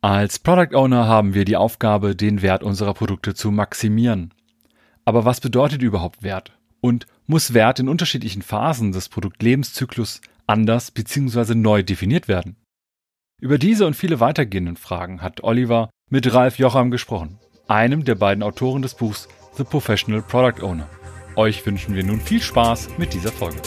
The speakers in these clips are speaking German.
Als Product Owner haben wir die Aufgabe, den Wert unserer Produkte zu maximieren. Aber was bedeutet überhaupt Wert? Und muss Wert in unterschiedlichen Phasen des Produktlebenszyklus anders bzw. neu definiert werden? Über diese und viele weitergehenden Fragen hat Oliver mit Ralf Jocham gesprochen, einem der beiden Autoren des Buchs The Professional Product Owner. Euch wünschen wir nun viel Spaß mit dieser Folge.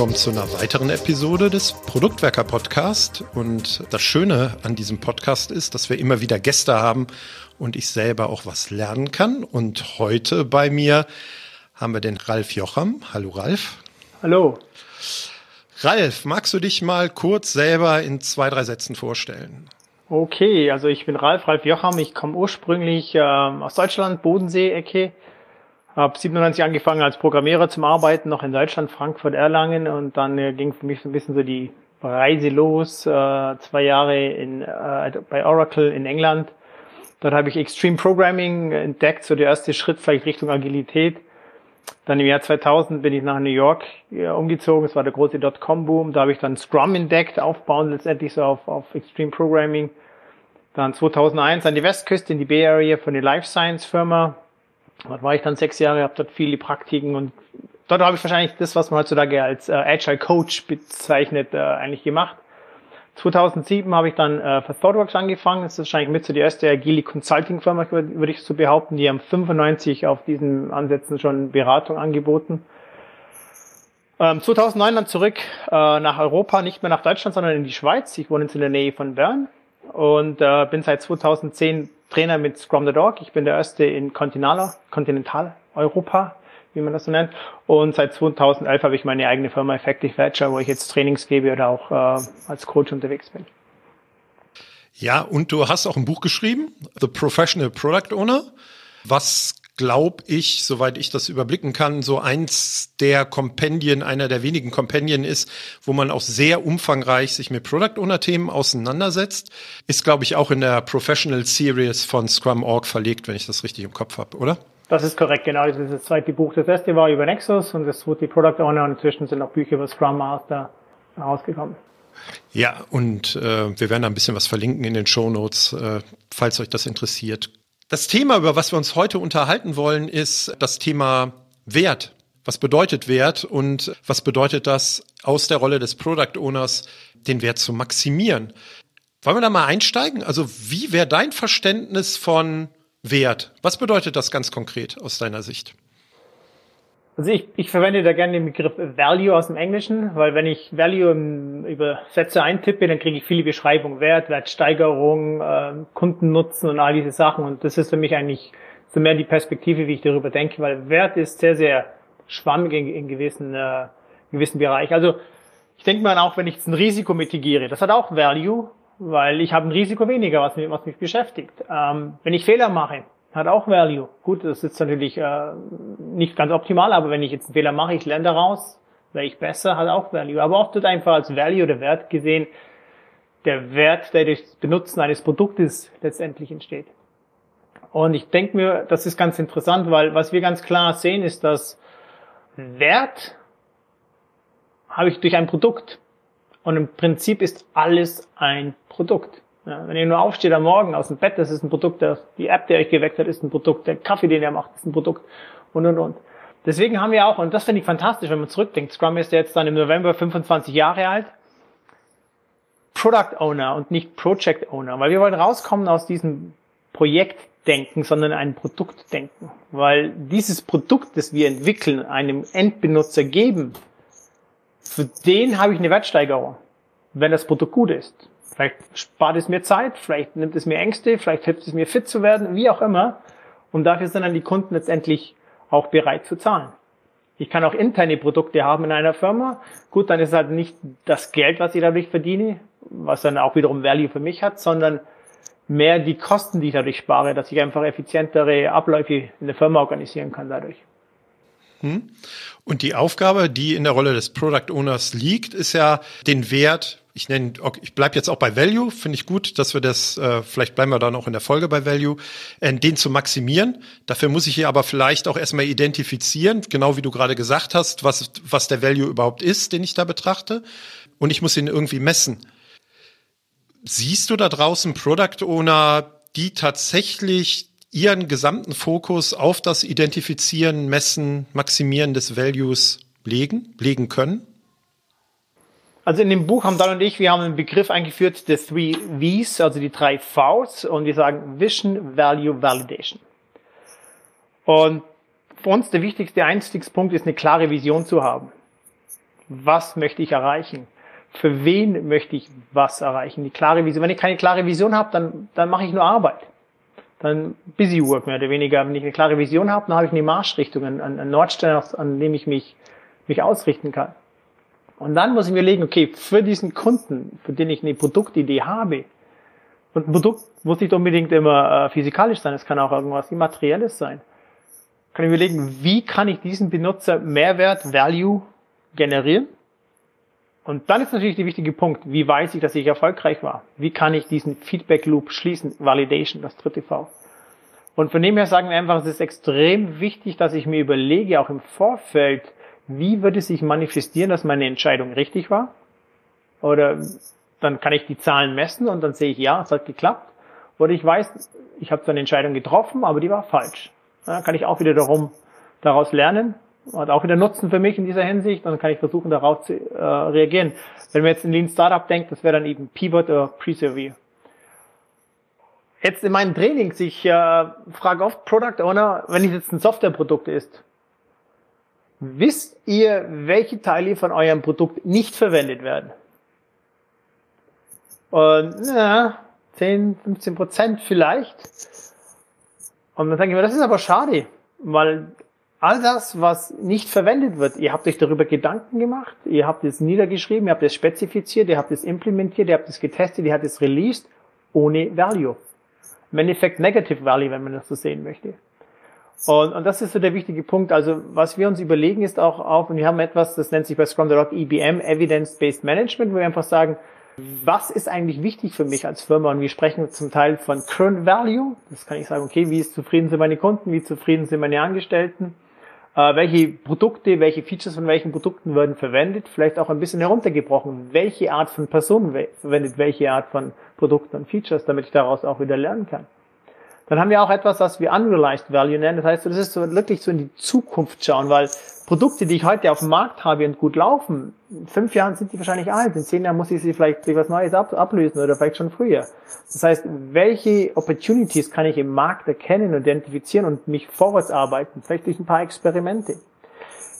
Willkommen zu einer weiteren Episode des Produktwerker Podcast. Und das Schöne an diesem Podcast ist, dass wir immer wieder Gäste haben und ich selber auch was lernen kann. Und heute bei mir haben wir den Ralf Jocham. Hallo Ralf. Hallo. Ralf, magst du dich mal kurz selber in zwei, drei Sätzen vorstellen? Okay, also ich bin Ralf, Ralf Jocham. Ich komme ursprünglich äh, aus Deutschland, Bodensee-Ecke habe 97 angefangen als Programmierer zum Arbeiten, noch in Deutschland, Frankfurt, Erlangen und dann äh, ging für mich so ein bisschen so die Reise los, äh, zwei Jahre in, äh, bei Oracle in England. Dort habe ich Extreme Programming entdeckt, so der erste Schritt vielleicht Richtung Agilität. Dann im Jahr 2000 bin ich nach New York äh, umgezogen, es war der große Dotcom-Boom, da habe ich dann Scrum entdeckt, aufbauen letztendlich so auf, auf Extreme Programming. Dann 2001 an die Westküste in die Bay Area von der Life Science Firma, Dort war ich dann sechs Jahre, habe dort viele Praktiken und dort habe ich wahrscheinlich das, was man heutzutage als äh, Agile Coach bezeichnet, äh, eigentlich gemacht. 2007 habe ich dann äh, für ThoughtWorks angefangen. Das ist wahrscheinlich mit so die erste agile Consulting Firma, würde ich so behaupten. Die haben 95 auf diesen Ansätzen schon Beratung angeboten. Ähm, 2009 dann zurück äh, nach Europa, nicht mehr nach Deutschland, sondern in die Schweiz. Ich wohne jetzt in der Nähe von Bern und äh, bin seit 2010 Trainer mit Scrum the Dog. Ich bin der erste in Kontinentaleuropa, wie man das so nennt. Und seit 2011 habe ich meine eigene Firma Effective Agile, wo ich jetzt Trainings gebe oder auch äh, als Coach unterwegs bin. Ja, und du hast auch ein Buch geschrieben, The Professional Product Owner, was glaube ich, soweit ich das überblicken kann, so eins der Kompendien, einer der wenigen Kompendien ist, wo man auch sehr umfangreich sich mit Product Owner Themen auseinandersetzt. Ist, glaube ich, auch in der Professional Series von Scrum.org verlegt, wenn ich das richtig im Kopf habe, oder? Das ist korrekt, genau. Das ist das zweite Buch. Das erste war über Nexus und das wurde die Product Owner und inzwischen sind auch Bücher über Scrum Master rausgekommen. Ja, und äh, wir werden da ein bisschen was verlinken in den Show Notes, äh, falls euch das interessiert. Das Thema, über was wir uns heute unterhalten wollen, ist das Thema Wert. Was bedeutet Wert und was bedeutet das aus der Rolle des Product Owners, den Wert zu maximieren? Wollen wir da mal einsteigen? Also wie wäre dein Verständnis von Wert? Was bedeutet das ganz konkret aus deiner Sicht? Also ich, ich verwende da gerne den Begriff Value aus dem Englischen, weil wenn ich Value im, über Sätze eintippe, dann kriege ich viele Beschreibungen, Wert, Wertsteigerung, äh, Kundennutzen und all diese Sachen. Und das ist für mich eigentlich so mehr die Perspektive, wie ich darüber denke, weil Wert ist sehr, sehr schwammig in, in gewissen, äh, gewissen Bereich. Also ich denke mal auch, wenn ich jetzt ein Risiko mitigiere, das hat auch Value, weil ich habe ein Risiko weniger, was mich, was mich beschäftigt. Ähm, wenn ich Fehler mache, hat auch Value. Gut, das ist natürlich äh, nicht ganz optimal, aber wenn ich jetzt einen Fehler mache, ich lerne daraus, wäre ich besser, hat auch Value. Aber oft wird einfach als Value oder Wert gesehen, der Wert, der durch das Benutzen eines Produktes letztendlich entsteht. Und ich denke mir, das ist ganz interessant, weil was wir ganz klar sehen, ist, dass Wert habe ich durch ein Produkt. Und im Prinzip ist alles ein Produkt. Ja, wenn ihr nur aufsteht am Morgen aus dem Bett, das ist ein Produkt, der, die App, die euch geweckt hat, ist ein Produkt, der Kaffee, den ihr macht, ist ein Produkt und und und. Deswegen haben wir auch, und das finde ich fantastisch, wenn man zurückdenkt, Scrum ist jetzt dann im November 25 Jahre alt, Product Owner und nicht Project Owner, weil wir wollen rauskommen aus diesem Projektdenken, sondern ein Produktdenken, weil dieses Produkt, das wir entwickeln, einem Endbenutzer geben, für den habe ich eine Wertsteigerung, wenn das Produkt gut ist. Vielleicht spart es mir Zeit, vielleicht nimmt es mir Ängste, vielleicht hilft es mir fit zu werden, wie auch immer. Und dafür sind dann die Kunden letztendlich auch bereit zu zahlen. Ich kann auch interne Produkte haben in einer Firma. Gut, dann ist halt nicht das Geld, was ich dadurch verdiene, was dann auch wiederum Value für mich hat, sondern mehr die Kosten, die ich dadurch spare, dass ich einfach effizientere Abläufe in der Firma organisieren kann dadurch. Hm? Und die Aufgabe, die in der Rolle des Product Owners liegt, ist ja den Wert ich nenne, ich bleibe jetzt auch bei Value, finde ich gut, dass wir das, äh, vielleicht bleiben wir dann auch in der Folge bei Value, äh, den zu maximieren. Dafür muss ich hier aber vielleicht auch erstmal identifizieren, genau wie du gerade gesagt hast, was, was der Value überhaupt ist, den ich da betrachte. Und ich muss ihn irgendwie messen. Siehst du da draußen Product Owner, die tatsächlich ihren gesamten Fokus auf das Identifizieren, Messen, Maximieren des Values legen, legen können? Also in dem Buch haben Dan und ich, wir haben einen Begriff eingeführt, the three V's, also die drei V's, und wir sagen Vision, Value, Validation. Und für uns der wichtigste Einstiegspunkt ist, eine klare Vision zu haben. Was möchte ich erreichen? Für wen möchte ich was erreichen? Die klare Vision. Wenn ich keine klare Vision habe, dann, dann mache ich nur Arbeit. Dann Busy Work mehr oder weniger. Wenn ich eine klare Vision habe, dann habe ich eine Marschrichtung, einen, einen Nordstern, an dem ich mich, mich ausrichten kann. Und dann muss ich mir legen, okay, für diesen Kunden, für den ich eine Produktidee habe, und ein Produkt muss nicht unbedingt immer äh, physikalisch sein, es kann auch irgendwas Immaterielles sein. Kann ich mir legen, wie kann ich diesen Benutzer Mehrwert, Value generieren? Und dann ist natürlich der wichtige Punkt, wie weiß ich, dass ich erfolgreich war? Wie kann ich diesen Feedback Loop schließen? Validation, das dritte V. Und von dem her sagen wir einfach, es ist extrem wichtig, dass ich mir überlege, auch im Vorfeld, wie würde sich manifestieren, dass meine Entscheidung richtig war? Oder dann kann ich die Zahlen messen und dann sehe ich, ja, es hat geklappt. Oder ich weiß, ich habe so eine Entscheidung getroffen, aber die war falsch. Dann kann ich auch wieder darum, daraus lernen. Hat auch wieder Nutzen für mich in dieser Hinsicht. Dann kann ich versuchen, darauf zu äh, reagieren. Wenn man jetzt in Lean Startup denkt, das wäre dann eben Pivot oder Persevere. Jetzt in meinen Trainings, ich äh, frage oft Product Owner, wenn es jetzt ein Softwareprodukt ist, Wisst ihr, welche Teile von eurem Produkt nicht verwendet werden? Und na, 10, 15 Prozent vielleicht. Und dann denke ich mir, das ist aber schade, weil all das, was nicht verwendet wird, ihr habt euch darüber Gedanken gemacht, ihr habt es niedergeschrieben, ihr habt es spezifiziert, ihr habt es implementiert, ihr habt es getestet, ihr habt es released, ohne Value. Im Endeffekt Negative Value, wenn man das so sehen möchte. Und, und das ist so der wichtige Punkt. Also was wir uns überlegen ist auch auf, und wir haben etwas, das nennt sich bei Scrum EBM, Evidence-Based Management, wo wir einfach sagen, was ist eigentlich wichtig für mich als Firma? Und wir sprechen zum Teil von Current Value. Das kann ich sagen, okay, wie ist zufrieden sind meine Kunden, wie zufrieden sind meine Angestellten? Äh, welche Produkte, welche Features von welchen Produkten werden verwendet? Vielleicht auch ein bisschen heruntergebrochen. Welche Art von Personen verwendet welche Art von Produkten und Features, damit ich daraus auch wieder lernen kann? Dann haben wir auch etwas, was wir Unrealized Value nennen. Das heißt, das ist so wirklich so in die Zukunft schauen, weil Produkte, die ich heute auf dem Markt habe und gut laufen, in fünf Jahren sind die wahrscheinlich alt, in zehn Jahren muss ich sie vielleicht durch was Neues ab, ablösen oder vielleicht schon früher. Das heißt, welche Opportunities kann ich im Markt erkennen und identifizieren und mich vorwärts arbeiten, vielleicht durch ein paar Experimente.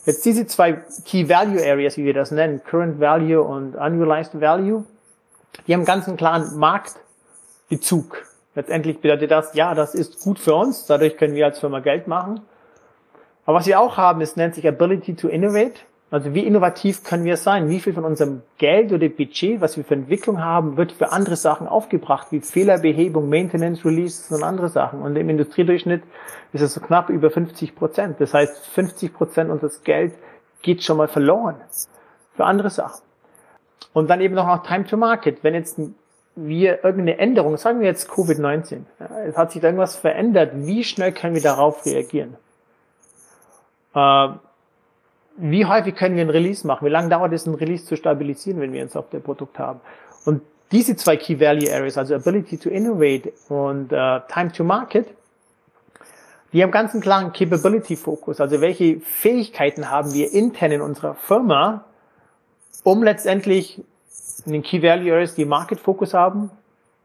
Jetzt diese zwei Key Value Areas, wie wir das nennen, Current Value und Unrealized Value, die haben ganz einen klaren Marktbezug. Letztendlich bedeutet das, ja, das ist gut für uns, dadurch können wir als Firma Geld machen. Aber was wir auch haben, ist, nennt sich Ability to Innovate. Also wie innovativ können wir sein? Wie viel von unserem Geld oder Budget, was wir für Entwicklung haben, wird für andere Sachen aufgebracht, wie Fehlerbehebung, Maintenance, Releases und andere Sachen. Und im Industriedurchschnitt ist es so knapp über 50 Prozent. Das heißt, 50 Prozent unseres Geld geht schon mal verloren für andere Sachen. Und dann eben noch noch Time to Market. Wenn jetzt ein wir irgendeine Änderung, sagen wir jetzt Covid-19, es hat sich irgendwas verändert, wie schnell können wir darauf reagieren? Äh, wie häufig können wir ein Release machen? Wie lange dauert es, ein Release zu stabilisieren, wenn wir ein Softwareprodukt haben? Und diese zwei Key Value Areas, also Ability to Innovate und uh, Time to Market, die haben ganz einen klaren Capability Fokus. Also welche Fähigkeiten haben wir intern in unserer Firma, um letztendlich in den Key Value Areas, die Market Focus haben,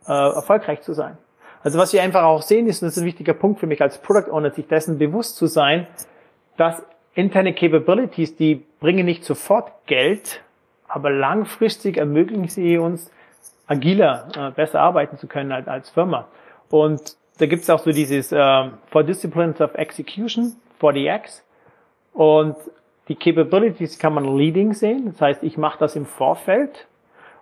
äh, erfolgreich zu sein. Also was wir einfach auch sehen ist, und das ist ein wichtiger Punkt für mich als Product Owner, sich dessen bewusst zu sein, dass interne Capabilities, die bringen nicht sofort Geld, aber langfristig ermöglichen sie uns, agiler, äh, besser arbeiten zu können als, als Firma. Und da gibt es auch so dieses äh, Four Disciplines of Execution, 4DX. Und die Capabilities kann man leading sehen. Das heißt, ich mache das im Vorfeld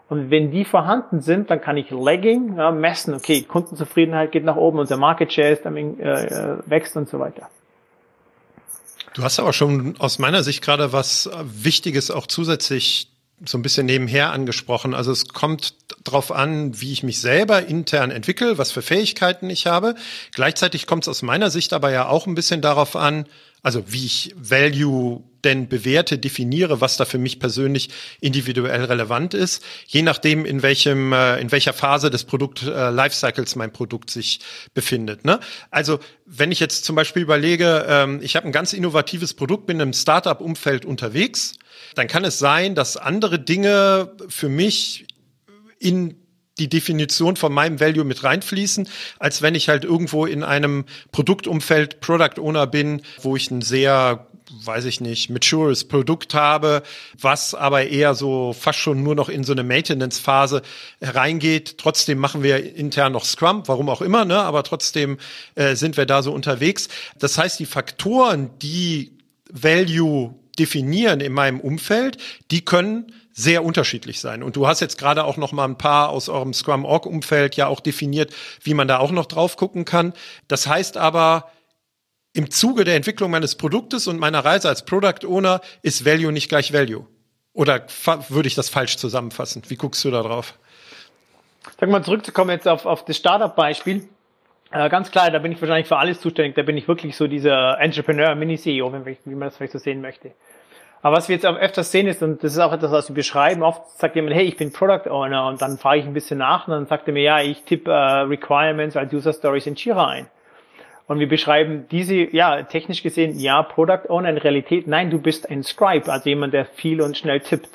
Und wenn die vorhanden sind, dann kann ich Lagging ja, messen. Okay, Kundenzufriedenheit geht nach oben, unser Market Share ist, äh, äh, wächst und so weiter. Du hast aber schon aus meiner Sicht gerade was Wichtiges auch zusätzlich so ein bisschen nebenher angesprochen. Also es kommt darauf an, wie ich mich selber intern entwickle, was für Fähigkeiten ich habe. Gleichzeitig kommt es aus meiner Sicht aber ja auch ein bisschen darauf an, also wie ich Value denn bewerte, definiere, was da für mich persönlich individuell relevant ist, je nachdem, in welchem, äh, in welcher Phase des Produkt äh, Lifecycles mein Produkt sich befindet. Ne? Also wenn ich jetzt zum Beispiel überlege, ähm, ich habe ein ganz innovatives Produkt, bin im Startup-Umfeld unterwegs, dann kann es sein, dass andere Dinge für mich in die Definition von meinem Value mit reinfließen, als wenn ich halt irgendwo in einem Produktumfeld Product Owner bin, wo ich ein sehr weiß ich nicht, matures Produkt habe, was aber eher so fast schon nur noch in so eine Maintenance-Phase reingeht. Trotzdem machen wir intern noch Scrum, warum auch immer, ne? aber trotzdem äh, sind wir da so unterwegs. Das heißt, die Faktoren, die Value definieren in meinem Umfeld, die können sehr unterschiedlich sein. Und du hast jetzt gerade auch noch mal ein paar aus eurem Scrum Org Umfeld ja auch definiert, wie man da auch noch drauf gucken kann. Das heißt aber, im Zuge der Entwicklung meines Produktes und meiner Reise als Product Owner ist Value nicht gleich Value. Oder würde ich das falsch zusammenfassen? Wie guckst du da drauf? Sag mal, zurückzukommen jetzt auf, auf das Startup-Beispiel. Äh, ganz klar, da bin ich wahrscheinlich für alles zuständig. Da bin ich wirklich so dieser Entrepreneur, Mini-CEO, wie man das vielleicht so sehen möchte. Aber was wir jetzt auch öfters sehen ist, und das ist auch etwas, was wir beschreiben, oft sagt jemand, hey, ich bin Product Owner und dann frage ich ein bisschen nach und dann sagt er mir, ja, ich tippe uh, Requirements als User Stories in Jira ein. Und wir beschreiben diese, ja, technisch gesehen, ja, Product Owner in Realität, nein, du bist ein Scribe, also jemand, der viel und schnell tippt.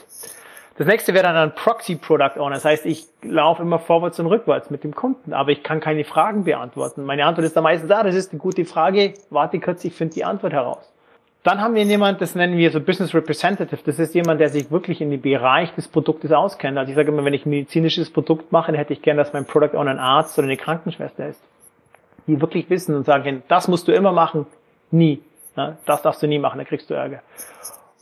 Das nächste wäre dann ein Proxy Product Owner. Das heißt, ich laufe immer vorwärts und rückwärts mit dem Kunden, aber ich kann keine Fragen beantworten. Meine Antwort ist dann meistens, ah, das ist eine gute Frage, warte kurz, ich finde die Antwort heraus. Dann haben wir jemand, das nennen wir so Business Representative. Das ist jemand, der sich wirklich in den Bereich des Produktes auskennt. Also ich sage immer, wenn ich ein medizinisches Produkt mache, dann hätte ich gern, dass mein Product Owner ein Arzt oder eine Krankenschwester ist. Die wirklich wissen und sagen, das musst du immer machen, nie. Das darfst du nie machen, da kriegst du Ärger.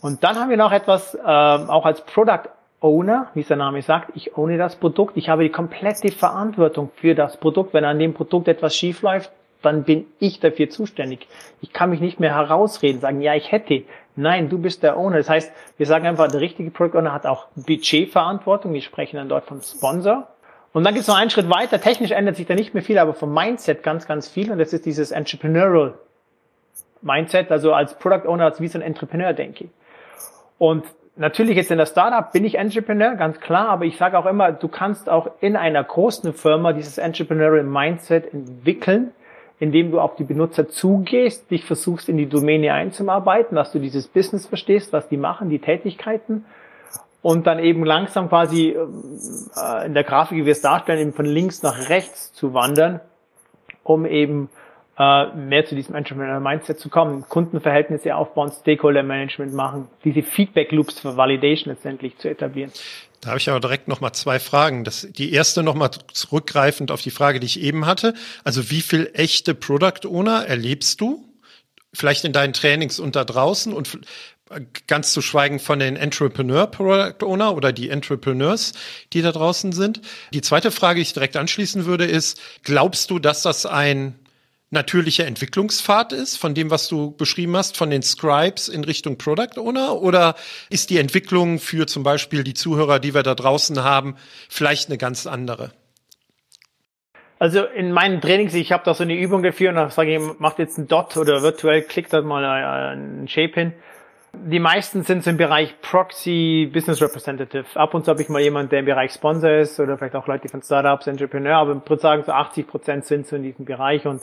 Und dann haben wir noch etwas, äh, auch als Product Owner, wie es der Name sagt, ich ohne das Produkt, ich habe die komplette Verantwortung für das Produkt. Wenn an dem Produkt etwas schief läuft, dann bin ich dafür zuständig. Ich kann mich nicht mehr herausreden, sagen, ja, ich hätte. Nein, du bist der Owner. Das heißt, wir sagen einfach, der richtige Product Owner hat auch Budgetverantwortung. Wir sprechen dann dort vom Sponsor. Und dann gibt es noch einen Schritt weiter. Technisch ändert sich da nicht mehr viel, aber vom Mindset ganz, ganz viel. Und das ist dieses Entrepreneurial Mindset. Also als Product Owner, als wie so ein Entrepreneur denke ich. Und natürlich jetzt in der Startup bin ich Entrepreneur, ganz klar, aber ich sage auch immer, du kannst auch in einer großen Firma dieses Entrepreneurial Mindset entwickeln indem du auf die Benutzer zugehst, dich versuchst in die Domäne einzuarbeiten, dass du dieses Business verstehst, was die machen, die Tätigkeiten und dann eben langsam quasi äh, in der Grafik, wie wir es darstellen, eben von links nach rechts zu wandern, um eben äh, mehr zu diesem Entrepreneurial Mindset zu kommen, Kundenverhältnisse aufbauen, Stakeholder Management machen, diese Feedback Loops für Validation letztendlich zu etablieren. Da habe ich aber direkt nochmal zwei Fragen. Das, die erste nochmal zurückgreifend auf die Frage, die ich eben hatte. Also wie viel echte Product Owner erlebst du? Vielleicht in deinen Trainings und da draußen und ganz zu schweigen von den Entrepreneur Product Owner oder die Entrepreneurs, die da draußen sind. Die zweite Frage, die ich direkt anschließen würde, ist, glaubst du, dass das ein natürlicher Entwicklungspfad ist, von dem, was du beschrieben hast, von den Scribes in Richtung Product Owner? Oder ist die Entwicklung für zum Beispiel die Zuhörer, die wir da draußen haben, vielleicht eine ganz andere? Also in meinen Trainings, ich habe da so eine Übung dafür und dann sage ich, macht jetzt einen Dot oder virtuell, klickt da mal einen Shape hin die meisten sind so im Bereich Proxy Business Representative. Ab und zu habe ich mal jemanden, der im Bereich Sponsor ist oder vielleicht auch Leute von Startups, Entrepreneur, aber ich würde sagen, so 80 Prozent sind so in diesem Bereich und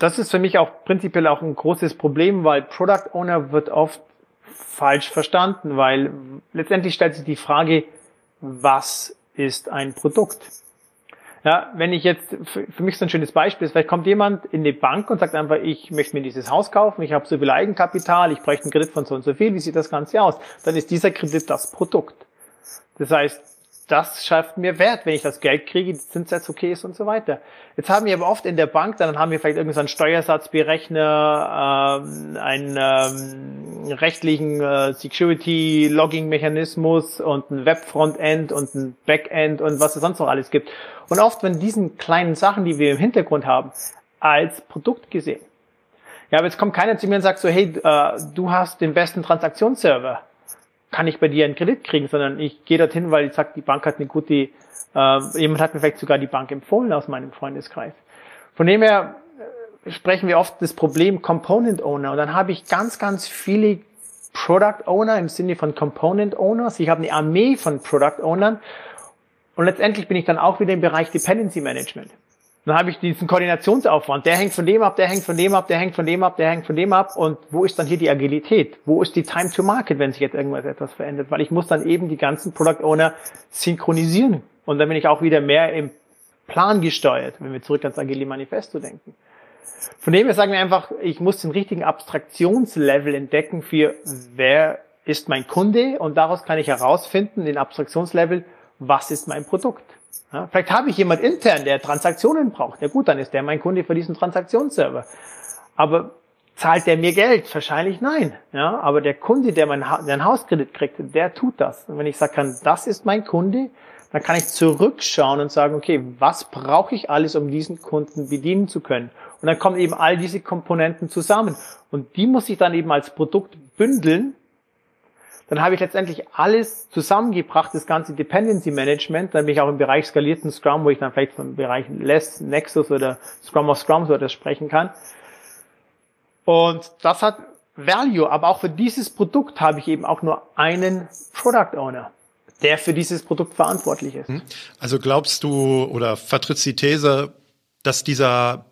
das ist für mich auch prinzipiell auch ein großes Problem, weil Product Owner wird oft falsch verstanden, weil letztendlich stellt sich die Frage, was ist ein Produkt? Ja, wenn ich jetzt, für mich so ein schönes Beispiel ist, vielleicht kommt jemand in die Bank und sagt einfach, ich möchte mir dieses Haus kaufen, ich habe so viel Eigenkapital, ich bräuchte einen Kredit von so und so viel, wie sieht das Ganze aus? Dann ist dieser Kredit das Produkt. Das heißt, das schafft mir Wert, wenn ich das Geld kriege, die Zinssatz okay ist und so weiter. Jetzt haben wir aber oft in der Bank, dann haben wir vielleicht irgendeinen Steuersatzberechner, ähm, ein, ähm, rechtlichen äh, Security-Logging-Mechanismus und ein Web-Frontend und ein Backend und was es sonst noch alles gibt. Und oft, wenn diesen kleinen Sachen, die wir im Hintergrund haben, als Produkt gesehen. Ja, aber jetzt kommt keiner zu mir und sagt so, hey, äh, du hast den besten Transaktionsserver. Kann ich bei dir einen Kredit kriegen? Sondern ich gehe dorthin, weil ich sage, die Bank hat eine gute, äh, jemand hat mir vielleicht sogar die Bank empfohlen aus meinem Freundeskreis. Von dem her äh, sprechen wir oft das Problem Component Owner. Und dann habe ich ganz, ganz viele Product Owner im Sinne von Component Owners. Ich habe eine Armee von Product Ownern. Und letztendlich bin ich dann auch wieder im Bereich Dependency Management. Dann habe ich diesen Koordinationsaufwand. Der hängt von dem ab, der hängt von dem ab, der hängt von dem ab, der hängt von dem ab. Und wo ist dann hier die Agilität? Wo ist die Time to Market, wenn sich jetzt irgendwas etwas verändert? Weil ich muss dann eben die ganzen Product Owner synchronisieren. Und dann bin ich auch wieder mehr im Plan gesteuert, wenn wir zurück ans Agile Manifesto denken. Von dem her sagen wir einfach, ich muss den richtigen Abstraktionslevel entdecken für wer ist mein Kunde und daraus kann ich herausfinden, den Abstraktionslevel, was ist mein Produkt. Ja, vielleicht habe ich jemand intern, der Transaktionen braucht. Ja gut, dann ist der mein Kunde für diesen Transaktionsserver. Aber zahlt der mir Geld? Wahrscheinlich nein. Ja, aber der Kunde, der, mein ha Hauskredit kriegt, der tut das. Und wenn ich sagen kann, das ist mein Kunde, dann kann ich zurückschauen und sagen, okay, was brauche ich alles, um diesen Kunden bedienen zu können? Und dann kommen eben all diese Komponenten zusammen. Und die muss ich dann eben als Produkt bündeln. Dann habe ich letztendlich alles zusammengebracht, das ganze Dependency Management. Dann bin ich auch im Bereich skalierten Scrum, wo ich dann vielleicht vom Bereich Less, Nexus oder Scrum of Scrum so etwas sprechen kann. Und das hat Value. Aber auch für dieses Produkt habe ich eben auch nur einen Product Owner der für dieses Produkt verantwortlich ist. Hm? Also glaubst du oder vertrittst die These, dass dieser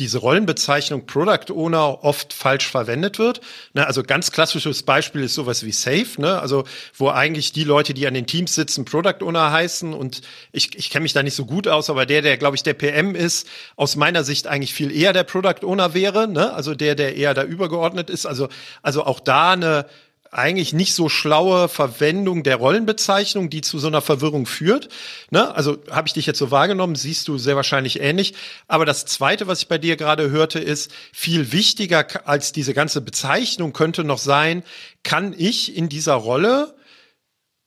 diese Rollenbezeichnung Product Owner oft falsch verwendet wird. Ne, also ganz klassisches Beispiel ist sowas wie Safe, ne? also wo eigentlich die Leute, die an den Teams sitzen, Product Owner heißen und ich, ich kenne mich da nicht so gut aus, aber der, der glaube ich der PM ist, aus meiner Sicht eigentlich viel eher der Product Owner wäre, ne? also der, der eher da übergeordnet ist. Also, also auch da eine eigentlich nicht so schlaue Verwendung der Rollenbezeichnung, die zu so einer Verwirrung führt. Ne? Also habe ich dich jetzt so wahrgenommen, siehst du sehr wahrscheinlich ähnlich. Aber das Zweite, was ich bei dir gerade hörte, ist, viel wichtiger als diese ganze Bezeichnung könnte noch sein, kann ich in dieser Rolle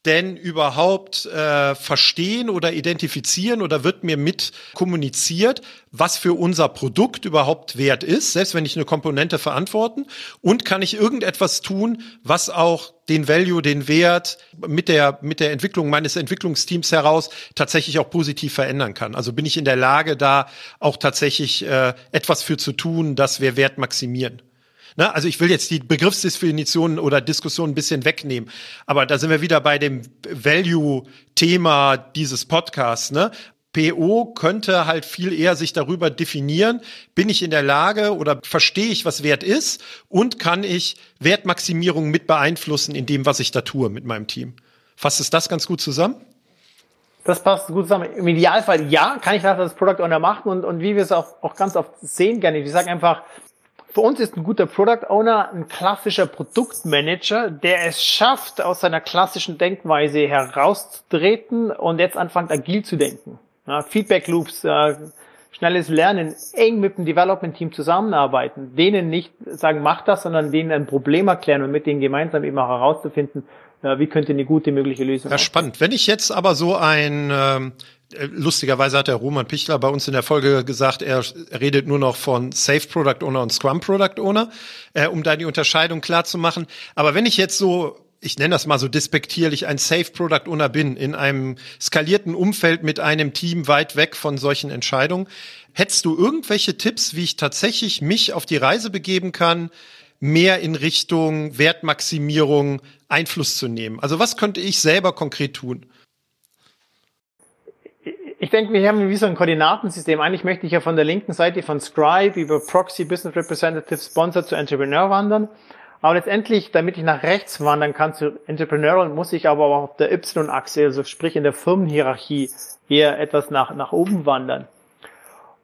denn überhaupt äh, verstehen oder identifizieren oder wird mir mit kommuniziert, was für unser Produkt überhaupt wert ist, selbst wenn ich eine Komponente verantworten und kann ich irgendetwas tun, was auch den Value, den Wert mit der mit der Entwicklung meines Entwicklungsteams heraus tatsächlich auch positiv verändern kann. Also bin ich in der Lage, da auch tatsächlich äh, etwas für zu tun, dass wir Wert maximieren. Ne? Also ich will jetzt die Begriffsdefinition oder Diskussion ein bisschen wegnehmen. Aber da sind wir wieder bei dem Value-Thema dieses Podcasts. Ne? PO könnte halt viel eher sich darüber definieren, bin ich in der Lage oder verstehe ich, was Wert ist und kann ich Wertmaximierung mit beeinflussen in dem, was ich da tue mit meinem Team. Fasst es das ganz gut zusammen? Das passt gut zusammen. Im Idealfall ja, kann ich das als Product Owner machen und, und wie wir es auch, auch ganz oft sehen gerne. Ich sage einfach, für uns ist ein guter Product Owner ein klassischer Produktmanager, der es schafft, aus seiner klassischen Denkweise herauszutreten und jetzt anfängt agil zu denken. Ja, Feedback Loops, äh, schnelles Lernen, eng mit dem Development Team zusammenarbeiten, denen nicht sagen, mach das, sondern denen ein Problem erklären und mit denen gemeinsam eben auch herauszufinden, äh, wie könnte eine gute mögliche Lösung sein. Ja, spannend. Wenn ich jetzt aber so ein ähm äh, lustigerweise hat der Roman Pichler bei uns in der Folge gesagt, er redet nur noch von Safe Product Owner und Scrum Product Owner, äh, um da die Unterscheidung klar zu machen. Aber wenn ich jetzt so ich nenne das mal so despektierlich, ein Safe Product Owner bin, in einem skalierten Umfeld mit einem Team weit weg von solchen Entscheidungen. Hättest du irgendwelche Tipps, wie ich tatsächlich mich auf die Reise begeben kann, mehr in Richtung Wertmaximierung Einfluss zu nehmen? Also was könnte ich selber konkret tun? Ich denke, wir haben wie so ein Koordinatensystem. Eigentlich möchte ich ja von der linken Seite von Scribe über Proxy Business Representative Sponsor zu Entrepreneur wandern. Aber letztendlich, damit ich nach rechts wandern kann zu Entrepreneur, muss ich aber auch auf der Y-Achse, also sprich in der Firmenhierarchie, eher etwas nach, nach oben wandern.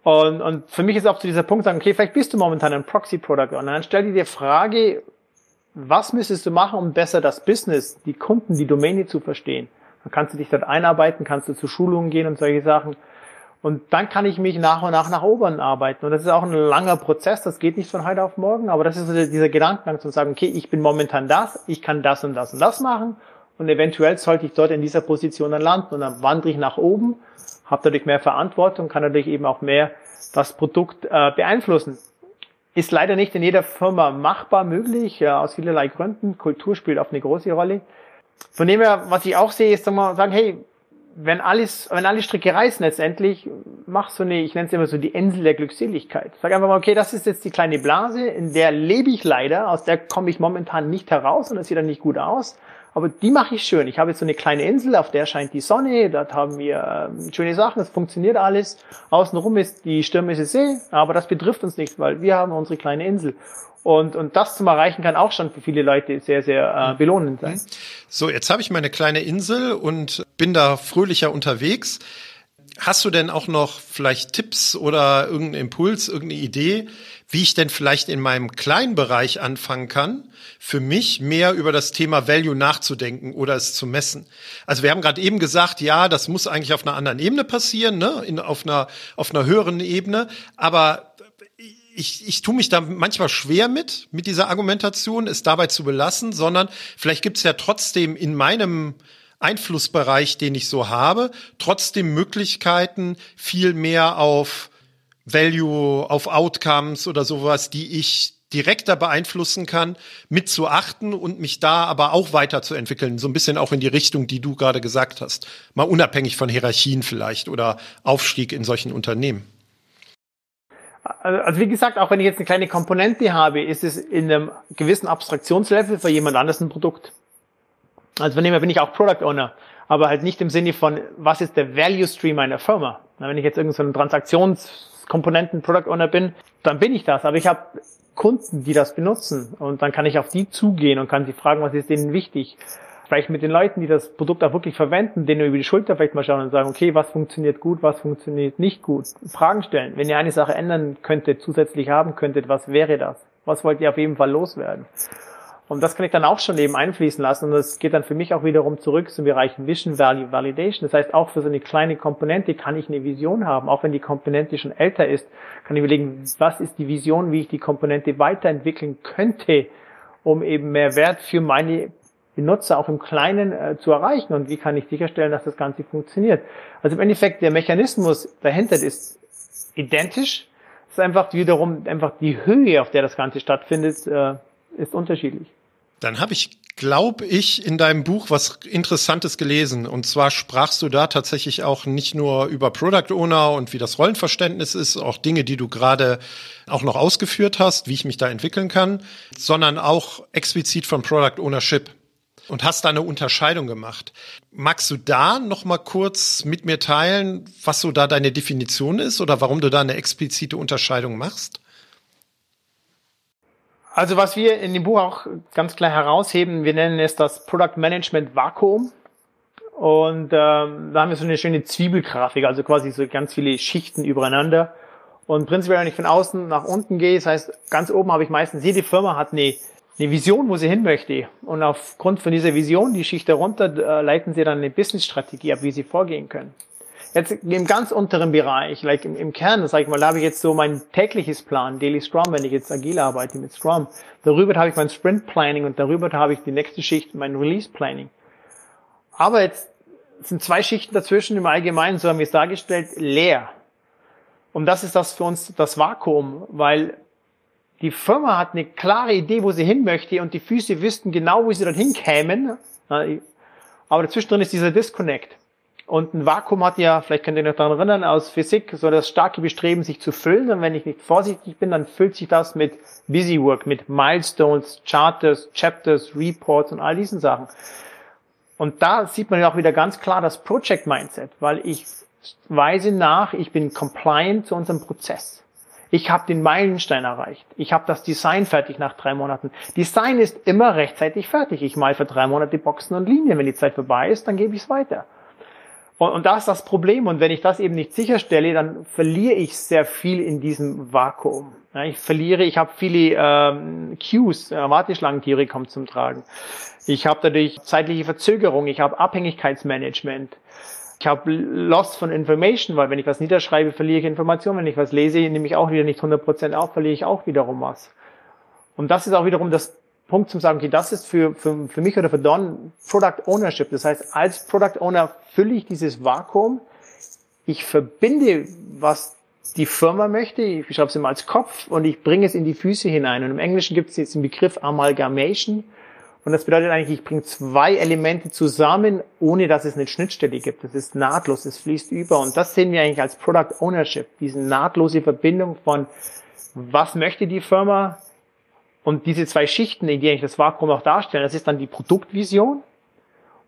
Und, und für mich ist auch zu dieser Punkt sagen, okay, vielleicht bist du momentan ein Proxy-Product und dann stell dir die Frage, was müsstest du machen, um besser das Business, die Kunden, die Domäne zu verstehen? Dann kannst du dich dort einarbeiten, kannst du zu Schulungen gehen und solche Sachen. Und dann kann ich mich nach und nach nach oben arbeiten. Und das ist auch ein langer Prozess, das geht nicht von heute auf morgen, aber das ist dieser Gedankengang zu sagen, okay, ich bin momentan das, ich kann das und das und das machen und eventuell sollte ich dort in dieser Position dann landen und dann wandere ich nach oben, habe dadurch mehr Verantwortung, kann dadurch eben auch mehr das Produkt äh, beeinflussen. Ist leider nicht in jeder Firma machbar möglich, ja, aus vielerlei Gründen. Kultur spielt auch eine große Rolle. Von dem her, was ich auch sehe, ist sagen, hey, wenn alles, wenn alle Stricke reißen letztendlich, mach so eine, ich nenne es immer so die Insel der Glückseligkeit. Sag einfach mal, okay, das ist jetzt die kleine Blase, in der lebe ich leider, aus der komme ich momentan nicht heraus und das sieht dann nicht gut aus. Aber die mache ich schön. Ich habe jetzt so eine kleine Insel, auf der scheint die Sonne, dort haben wir äh, schöne Sachen, das funktioniert alles. Außenrum ist die stürmische See, aber das betrifft uns nicht, weil wir haben unsere kleine Insel. Und, und das zum Erreichen kann auch schon für viele Leute sehr, sehr äh, belohnend sein. So, jetzt habe ich meine kleine Insel und bin da fröhlicher unterwegs. Hast du denn auch noch vielleicht Tipps oder irgendeinen Impuls, irgendeine Idee, wie ich denn vielleicht in meinem kleinen Bereich anfangen kann, für mich mehr über das Thema Value nachzudenken oder es zu messen? Also wir haben gerade eben gesagt, ja, das muss eigentlich auf einer anderen Ebene passieren, ne? In, auf, einer, auf einer höheren Ebene. Aber ich, ich tue mich da manchmal schwer mit, mit dieser Argumentation, es dabei zu belassen, sondern vielleicht gibt es ja trotzdem in meinem Einflussbereich, den ich so habe, trotzdem Möglichkeiten, viel mehr auf Value, auf Outcomes oder sowas, die ich direkter beeinflussen kann, mitzuachten und mich da aber auch weiterzuentwickeln, so ein bisschen auch in die Richtung, die du gerade gesagt hast, mal unabhängig von Hierarchien vielleicht oder Aufstieg in solchen Unternehmen. Also, also wie gesagt, auch wenn ich jetzt eine kleine Komponente habe, ist es in einem gewissen Abstraktionslevel für jemand anderes ein Produkt. Also dem her bin ich auch Product Owner, aber halt nicht im Sinne von, was ist der Value Stream einer Firma. Wenn ich jetzt irgendein so Transaktionskomponenten Product Owner bin, dann bin ich das. Aber ich habe Kunden, die das benutzen und dann kann ich auf die zugehen und kann sie fragen, was ist denen wichtig vielleicht mit den Leuten, die das Produkt auch wirklich verwenden, denen über die Schulter vielleicht mal schauen und sagen, okay, was funktioniert gut, was funktioniert nicht gut. Fragen stellen. Wenn ihr eine Sache ändern könntet, zusätzlich haben könntet, was wäre das? Was wollt ihr auf jeden Fall loswerden? Und das kann ich dann auch schon eben einfließen lassen. Und das geht dann für mich auch wiederum zurück zum Bereich Vision Value Validation. Das heißt, auch für so eine kleine Komponente kann ich eine Vision haben. Auch wenn die Komponente schon älter ist, kann ich überlegen, was ist die Vision, wie ich die Komponente weiterentwickeln könnte, um eben mehr Wert für meine die Nutzer auch im Kleinen äh, zu erreichen und wie kann ich sicherstellen, dass das Ganze funktioniert. Also im Endeffekt der Mechanismus dahinter ist identisch. Es ist einfach wiederum einfach die Höhe, auf der das Ganze stattfindet, äh, ist unterschiedlich. Dann habe ich, glaube ich, in deinem Buch was Interessantes gelesen. Und zwar sprachst du da tatsächlich auch nicht nur über Product Owner und wie das Rollenverständnis ist, auch Dinge, die du gerade auch noch ausgeführt hast, wie ich mich da entwickeln kann, sondern auch explizit von Product Ownership und hast da eine Unterscheidung gemacht. Magst du da noch mal kurz mit mir teilen, was so da deine Definition ist oder warum du da eine explizite Unterscheidung machst? Also was wir in dem Buch auch ganz klar herausheben, wir nennen es das Product Management Vakuum. Und ähm, da haben wir so eine schöne Zwiebelgrafik, also quasi so ganz viele Schichten übereinander. Und prinzipiell, wenn ich von außen nach unten gehe, das heißt, ganz oben habe ich meistens, jede Firma hat eine eine Vision, wo sie hin möchte. Und aufgrund von dieser Vision, die Schicht darunter, äh, leiten sie dann eine Business-Strategie ab, wie sie vorgehen können. Jetzt im ganz unteren Bereich, like im, im Kern, sag ich mal, da habe ich jetzt so mein tägliches Plan, Daily Scrum, wenn ich jetzt agil arbeite mit Scrum. Darüber habe ich mein Sprint Planning und darüber habe ich die nächste Schicht, mein Release Planning. Aber jetzt sind zwei Schichten dazwischen im Allgemeinen, so haben wir es dargestellt, leer. Und das ist das für uns das Vakuum, weil die Firma hat eine klare Idee, wo sie hin möchte und die Füße wüssten genau, wo sie dann hinkämen. Aber dazwischen ist dieser Disconnect. Und ein Vakuum hat ja, vielleicht könnt ihr euch daran erinnern, aus Physik, so das starke Bestreben, sich zu füllen. Und wenn ich nicht vorsichtig bin, dann füllt sich das mit Busy Work, mit Milestones, Charters, Chapters, Reports und all diesen Sachen. Und da sieht man ja auch wieder ganz klar das Project Mindset, weil ich weise nach, ich bin compliant zu unserem Prozess. Ich habe den Meilenstein erreicht. Ich habe das Design fertig nach drei Monaten. Design ist immer rechtzeitig fertig. Ich mal für drei Monate Boxen und Linien. Wenn die Zeit vorbei ist, dann gebe ich es weiter. Und, und da ist das Problem. Und wenn ich das eben nicht sicherstelle, dann verliere ich sehr viel in diesem Vakuum. Ja, ich verliere, ich habe viele ähm, Cues, äh, Warteschlangentheorie kommt zum Tragen. Ich habe dadurch zeitliche Verzögerung, ich habe Abhängigkeitsmanagement. Ich habe Loss von Information, weil wenn ich was niederschreibe, verliere ich Information. Wenn ich was lese, nehme ich auch wieder nicht 100% auf, verliere ich auch wiederum was. Und das ist auch wiederum das Punkt zum sagen, okay, das ist für, für, für mich oder für Don Product Ownership. Das heißt, als Product Owner fülle ich dieses Vakuum. Ich verbinde, was die Firma möchte. Ich beschreibe es immer als Kopf und ich bringe es in die Füße hinein. Und im Englischen gibt es jetzt den Begriff Amalgamation. Und das bedeutet eigentlich, ich bringe zwei Elemente zusammen, ohne dass es eine Schnittstelle gibt. Das ist nahtlos, es fließt über. Und das sehen wir eigentlich als Product Ownership, diese nahtlose Verbindung von, was möchte die Firma, und diese zwei Schichten, in die eigentlich das Vakuum auch darstellen, das ist dann die Produktvision.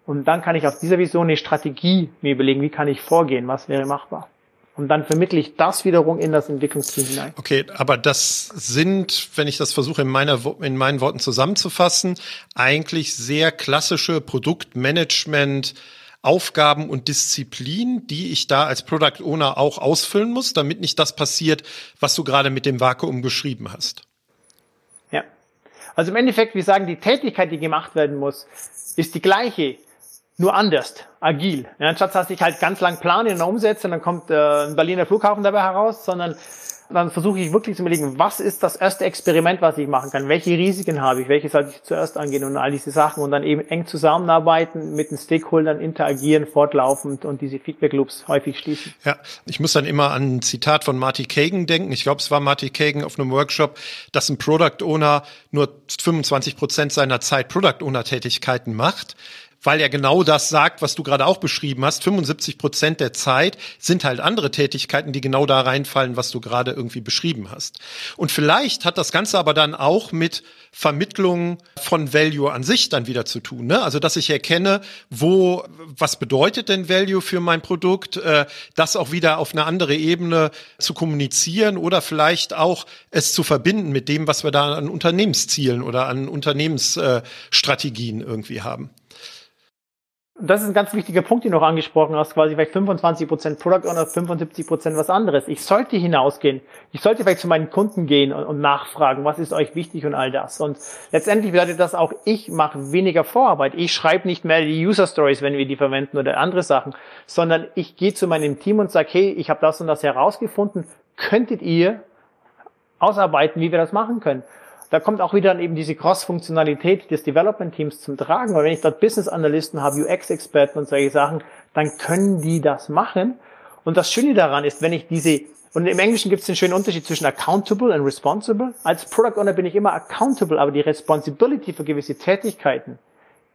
Und dann kann ich aus dieser Vision eine Strategie mir überlegen, wie kann ich vorgehen, was wäre machbar. Und dann vermittle ich das wiederum in das Entwicklungsteam hinein. Okay, aber das sind, wenn ich das versuche in, meiner, in meinen Worten zusammenzufassen, eigentlich sehr klassische Produktmanagement Aufgaben und Disziplinen, die ich da als Product Owner auch ausfüllen muss, damit nicht das passiert, was du gerade mit dem Vakuum beschrieben hast. Also im Endeffekt, wir sagen, die Tätigkeit, die gemacht werden muss, ist die gleiche nur anders, agil. Ja, anstatt dass ich halt ganz lang plane und umsetze und dann kommt äh, ein Berliner Flughafen dabei heraus, sondern dann versuche ich wirklich zu überlegen, was ist das erste Experiment, was ich machen kann? Welche Risiken habe ich? Welche sollte ich zuerst angehen und all diese Sachen und dann eben eng zusammenarbeiten, mit den Stakeholdern interagieren, fortlaufend und diese Feedback Loops häufig schließen. Ja, ich muss dann immer an ein Zitat von Marty Kagan denken. Ich glaube, es war Marty Kagan auf einem Workshop, dass ein Product Owner nur 25 Prozent seiner Zeit Product Owner Tätigkeiten macht weil er genau das sagt, was du gerade auch beschrieben hast. 75 Prozent der Zeit sind halt andere Tätigkeiten, die genau da reinfallen, was du gerade irgendwie beschrieben hast. Und vielleicht hat das Ganze aber dann auch mit Vermittlung von Value an sich dann wieder zu tun. Ne? Also dass ich erkenne, wo, was bedeutet denn Value für mein Produkt, äh, das auch wieder auf eine andere Ebene zu kommunizieren oder vielleicht auch es zu verbinden mit dem, was wir da an Unternehmenszielen oder an Unternehmensstrategien äh, irgendwie haben das ist ein ganz wichtiger Punkt, den du noch angesprochen hast, quasi vielleicht 25% Product Owner, 75% was anderes. Ich sollte hinausgehen. Ich sollte vielleicht zu meinen Kunden gehen und, und, nachfragen, was ist euch wichtig und all das. Und letztendlich bedeutet das auch, ich mache weniger Vorarbeit. Ich schreibe nicht mehr die User Stories, wenn wir die verwenden oder andere Sachen, sondern ich gehe zu meinem Team und sage, hey, ich habe das und das herausgefunden. Könntet ihr ausarbeiten, wie wir das machen können? Da kommt auch wieder eben diese Cross-Funktionalität des Development-Teams zum Tragen, weil wenn ich dort Business-Analysten habe, UX-Experten und solche Sachen, dann können die das machen. Und das Schöne daran ist, wenn ich diese, und im Englischen gibt es den schönen Unterschied zwischen accountable und responsible. Als Product Owner bin ich immer accountable, aber die Responsibility für gewisse Tätigkeiten,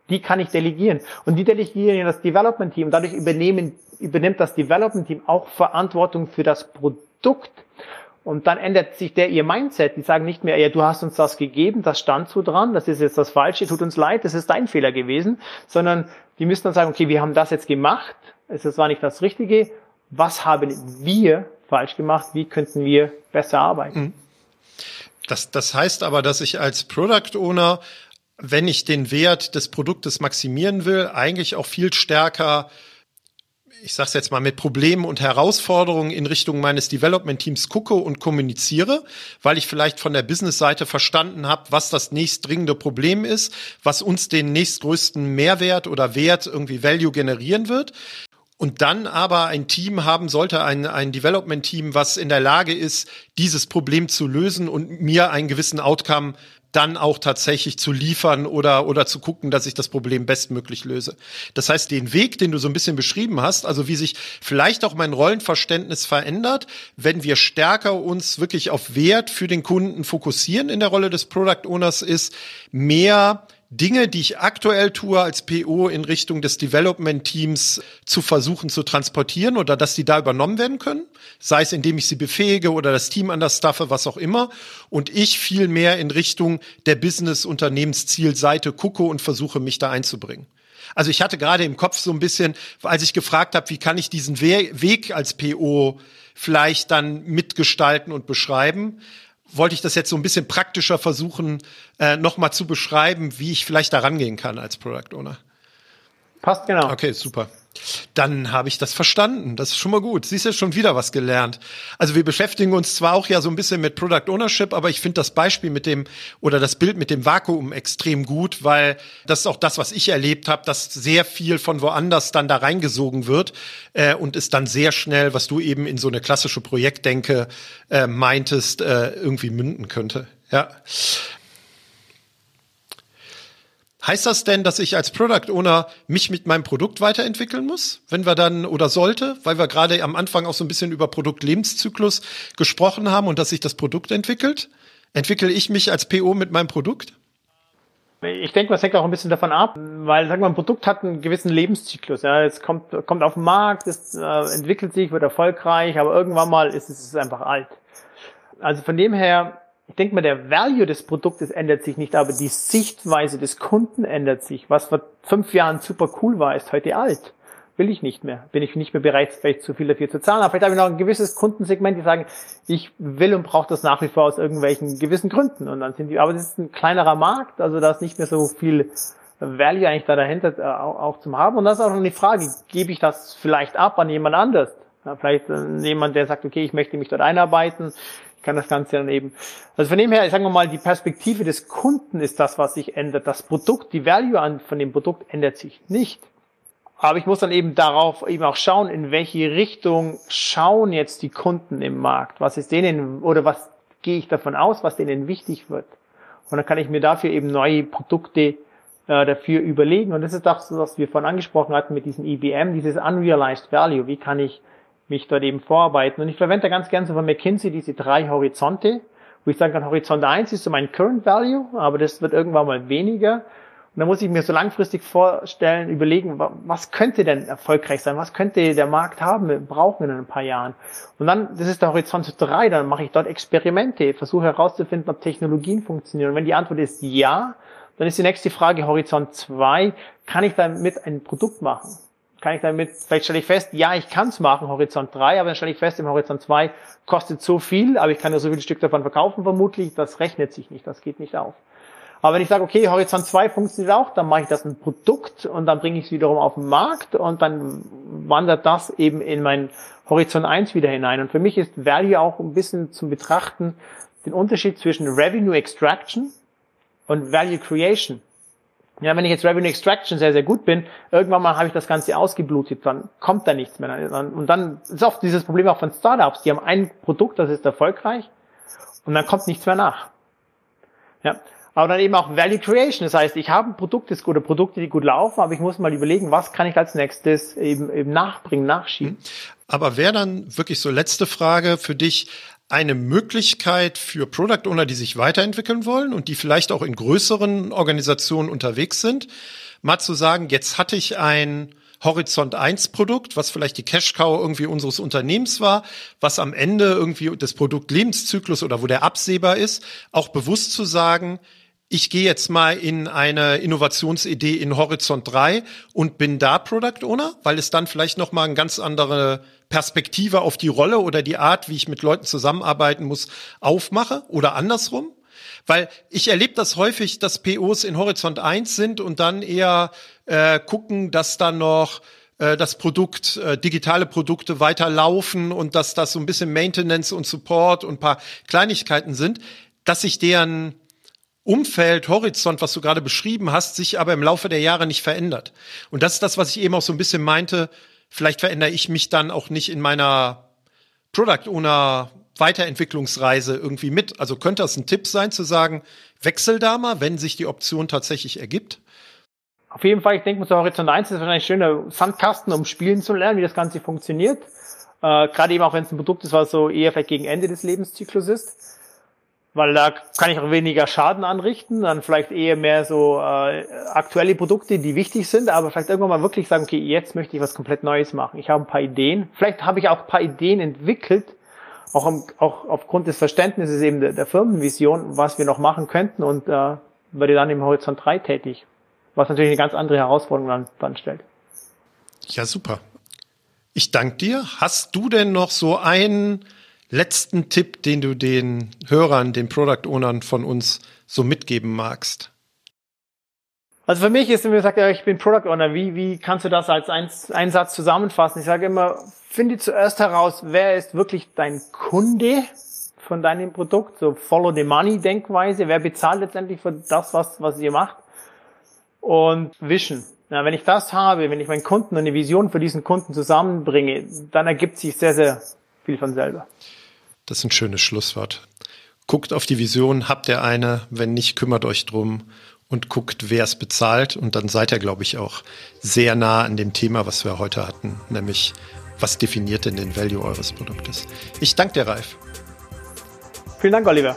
die kann ich delegieren. Und die delegieren in das Development-Team. Dadurch übernehmen, übernimmt das Development-Team auch Verantwortung für das Produkt. Und dann ändert sich der ihr Mindset. Die sagen nicht mehr, ja, du hast uns das gegeben, das stand so dran, das ist jetzt das Falsche, tut uns leid, das ist dein Fehler gewesen, sondern die müssen dann sagen, okay, wir haben das jetzt gemacht, es war nicht das Richtige, was haben wir falsch gemacht, wie könnten wir besser arbeiten? Mhm. Das, das heißt aber, dass ich als Product Owner, wenn ich den Wert des Produktes maximieren will, eigentlich auch viel stärker ich sage jetzt mal, mit Problemen und Herausforderungen in Richtung meines Development-Teams gucke und kommuniziere, weil ich vielleicht von der Business-Seite verstanden habe, was das nächstdringende Problem ist, was uns den nächstgrößten Mehrwert oder Wert irgendwie Value generieren wird. Und dann aber ein Team haben sollte, ein, ein Development-Team, was in der Lage ist, dieses Problem zu lösen und mir einen gewissen Outcome dann auch tatsächlich zu liefern oder, oder zu gucken, dass ich das Problem bestmöglich löse. Das heißt, den Weg, den du so ein bisschen beschrieben hast, also wie sich vielleicht auch mein Rollenverständnis verändert, wenn wir stärker uns wirklich auf Wert für den Kunden fokussieren in der Rolle des Product Owners ist, mehr Dinge, die ich aktuell tue als PO in Richtung des Development Teams zu versuchen zu transportieren oder dass die da übernommen werden können, sei es indem ich sie befähige oder das Team anders staffe, was auch immer, und ich viel mehr in Richtung der Business-Unternehmenszielseite gucke und versuche mich da einzubringen. Also ich hatte gerade im Kopf so ein bisschen, als ich gefragt habe, wie kann ich diesen Weg als PO vielleicht dann mitgestalten und beschreiben, wollte ich das jetzt so ein bisschen praktischer versuchen, äh, nochmal zu beschreiben, wie ich vielleicht da rangehen kann als Product Owner. Passt genau. Okay, super. Dann habe ich das verstanden. Das ist schon mal gut. Siehst du schon wieder was gelernt. Also wir beschäftigen uns zwar auch ja so ein bisschen mit Product Ownership, aber ich finde das Beispiel mit dem oder das Bild mit dem Vakuum extrem gut, weil das ist auch das, was ich erlebt habe, dass sehr viel von woanders dann da reingesogen wird äh, und es dann sehr schnell, was du eben in so eine klassische Projektdenke äh, meintest, äh, irgendwie münden könnte. Ja. Heißt das denn, dass ich als Product Owner mich mit meinem Produkt weiterentwickeln muss, wenn wir dann oder sollte, weil wir gerade am Anfang auch so ein bisschen über Produktlebenszyklus gesprochen haben und dass sich das Produkt entwickelt? Entwickle ich mich als PO mit meinem Produkt? Ich denke, das hängt auch ein bisschen davon ab, weil sagen wir, ein Produkt hat einen gewissen Lebenszyklus. Ja, es kommt, kommt auf den Markt, es äh, entwickelt sich, wird erfolgreich, aber irgendwann mal ist es einfach alt. Also von dem her ich denke mal, der Value des Produktes ändert sich nicht, aber die Sichtweise des Kunden ändert sich. Was vor fünf Jahren super cool war, ist heute alt. Will ich nicht mehr. Bin ich nicht mehr bereit, vielleicht zu viel dafür zu zahlen. Aber vielleicht habe ich noch ein gewisses Kundensegment, die sagen, ich will und brauche das nach wie vor aus irgendwelchen gewissen Gründen. Und dann sind die, aber das ist ein kleinerer Markt, also da ist nicht mehr so viel Value eigentlich da dahinter äh, auch, auch zum haben. Und das ist auch noch die Frage, gebe ich das vielleicht ab an jemand anders? Ja, vielleicht äh, jemand, der sagt, okay, ich möchte mich dort einarbeiten, kann das Ganze dann eben. Also von dem her, sagen wir mal, die Perspektive des Kunden ist das, was sich ändert. Das Produkt, die Value an, von dem Produkt ändert sich nicht. Aber ich muss dann eben darauf eben auch schauen, in welche Richtung schauen jetzt die Kunden im Markt. Was ist denen, oder was gehe ich davon aus, was denen wichtig wird. Und dann kann ich mir dafür eben neue Produkte äh, dafür überlegen. Und das ist das, was wir vorhin angesprochen hatten mit diesem IBM, dieses Unrealized Value. Wie kann ich mich dort eben vorarbeiten. Und ich verwende ganz gerne so von McKinsey diese drei Horizonte, wo ich sagen kann, Horizont 1 ist so mein Current Value, aber das wird irgendwann mal weniger. Und dann muss ich mir so langfristig vorstellen, überlegen, was könnte denn erfolgreich sein? Was könnte der Markt haben, brauchen in ein paar Jahren? Und dann, das ist der Horizont 3, dann mache ich dort Experimente, versuche herauszufinden, ob Technologien funktionieren. Und wenn die Antwort ist ja, dann ist die nächste Frage Horizont 2, kann ich damit ein Produkt machen? Kann ich damit, vielleicht stelle ich fest, ja, ich kann es machen, Horizont 3, aber dann stelle ich fest, im Horizont 2 kostet so viel, aber ich kann nur so viele Stück davon verkaufen, vermutlich, das rechnet sich nicht, das geht nicht auf. Aber wenn ich sage, okay, Horizont 2 funktioniert auch, dann mache ich das ein Produkt und dann bringe ich es wiederum auf den Markt und dann wandert das eben in mein Horizont 1 wieder hinein. Und für mich ist Value auch ein bisschen zum Betrachten den Unterschied zwischen Revenue Extraction und Value Creation. Ja, wenn ich jetzt Revenue Extraction sehr, sehr gut bin, irgendwann mal habe ich das Ganze ausgeblutet, dann kommt da nichts mehr. Und dann ist oft dieses Problem auch von Startups, die haben ein Produkt, das ist erfolgreich und dann kommt nichts mehr nach. Ja, aber dann eben auch Value Creation, das heißt, ich habe ein Produkt, das gute Produkte, die gut laufen, aber ich muss mal überlegen, was kann ich als nächstes eben, eben nachbringen, nachschieben. Aber wäre dann wirklich so letzte Frage für dich, eine Möglichkeit für Product Owner, die sich weiterentwickeln wollen und die vielleicht auch in größeren Organisationen unterwegs sind, mal zu sagen, jetzt hatte ich ein Horizont 1 Produkt, was vielleicht die Cash Cow irgendwie unseres Unternehmens war, was am Ende irgendwie des Produktlebenszyklus oder wo der absehbar ist, auch bewusst zu sagen, ich gehe jetzt mal in eine Innovationsidee in Horizont 3 und bin da Product Owner, weil es dann vielleicht noch mal eine ganz andere Perspektive auf die Rolle oder die Art, wie ich mit Leuten zusammenarbeiten muss, aufmache oder andersrum. Weil ich erlebe das häufig, dass POs in Horizont 1 sind und dann eher äh, gucken, dass dann noch äh, das Produkt, äh, digitale Produkte weiterlaufen und dass das so ein bisschen Maintenance und Support und paar Kleinigkeiten sind, dass sich deren Umfeld, Horizont, was du gerade beschrieben hast, sich aber im Laufe der Jahre nicht verändert. Und das ist das, was ich eben auch so ein bisschen meinte. Vielleicht verändere ich mich dann auch nicht in meiner Product Owner Weiterentwicklungsreise irgendwie mit. Also könnte das ein Tipp sein, zu sagen, wechsel da mal, wenn sich die Option tatsächlich ergibt? Auf jeden Fall, ich denke, so Horizont 1 ist wahrscheinlich ein schöner Sandkasten, um spielen zu lernen, wie das Ganze funktioniert. Äh, Gerade eben auch, wenn es ein Produkt ist, was so eher vielleicht gegen Ende des Lebenszyklus ist weil da kann ich auch weniger Schaden anrichten, dann vielleicht eher mehr so äh, aktuelle Produkte, die wichtig sind, aber vielleicht irgendwann mal wirklich sagen, okay, jetzt möchte ich was komplett Neues machen. Ich habe ein paar Ideen. Vielleicht habe ich auch ein paar Ideen entwickelt, auch, am, auch aufgrund des Verständnisses eben der, der, Firmenvision, was wir noch machen könnten und äh, werde dann im Horizont 3 tätig, was natürlich eine ganz andere Herausforderung dann, dann stellt. Ja, super. Ich danke dir. Hast du denn noch so einen letzten Tipp, den du den Hörern, den Product Ownern von uns so mitgeben magst? Also für mich ist, wenn man sagt, ja, ich bin Product Owner, wie, wie kannst du das als ein, ein Satz zusammenfassen? Ich sage immer, finde zuerst heraus, wer ist wirklich dein Kunde von deinem Produkt, so Follow the Money Denkweise, wer bezahlt letztendlich für das, was, was ihr macht? Und Vision. Ja, wenn ich das habe, wenn ich meinen Kunden und eine Vision für diesen Kunden zusammenbringe, dann ergibt sich sehr, sehr viel von selber. Das ist ein schönes Schlusswort. Guckt auf die Vision, habt ihr eine, wenn nicht, kümmert euch drum und guckt, wer es bezahlt. Und dann seid ihr, glaube ich, auch sehr nah an dem Thema, was wir heute hatten, nämlich was definiert denn den Value eures Produktes. Ich danke dir, Ralf. Vielen Dank, Oliver.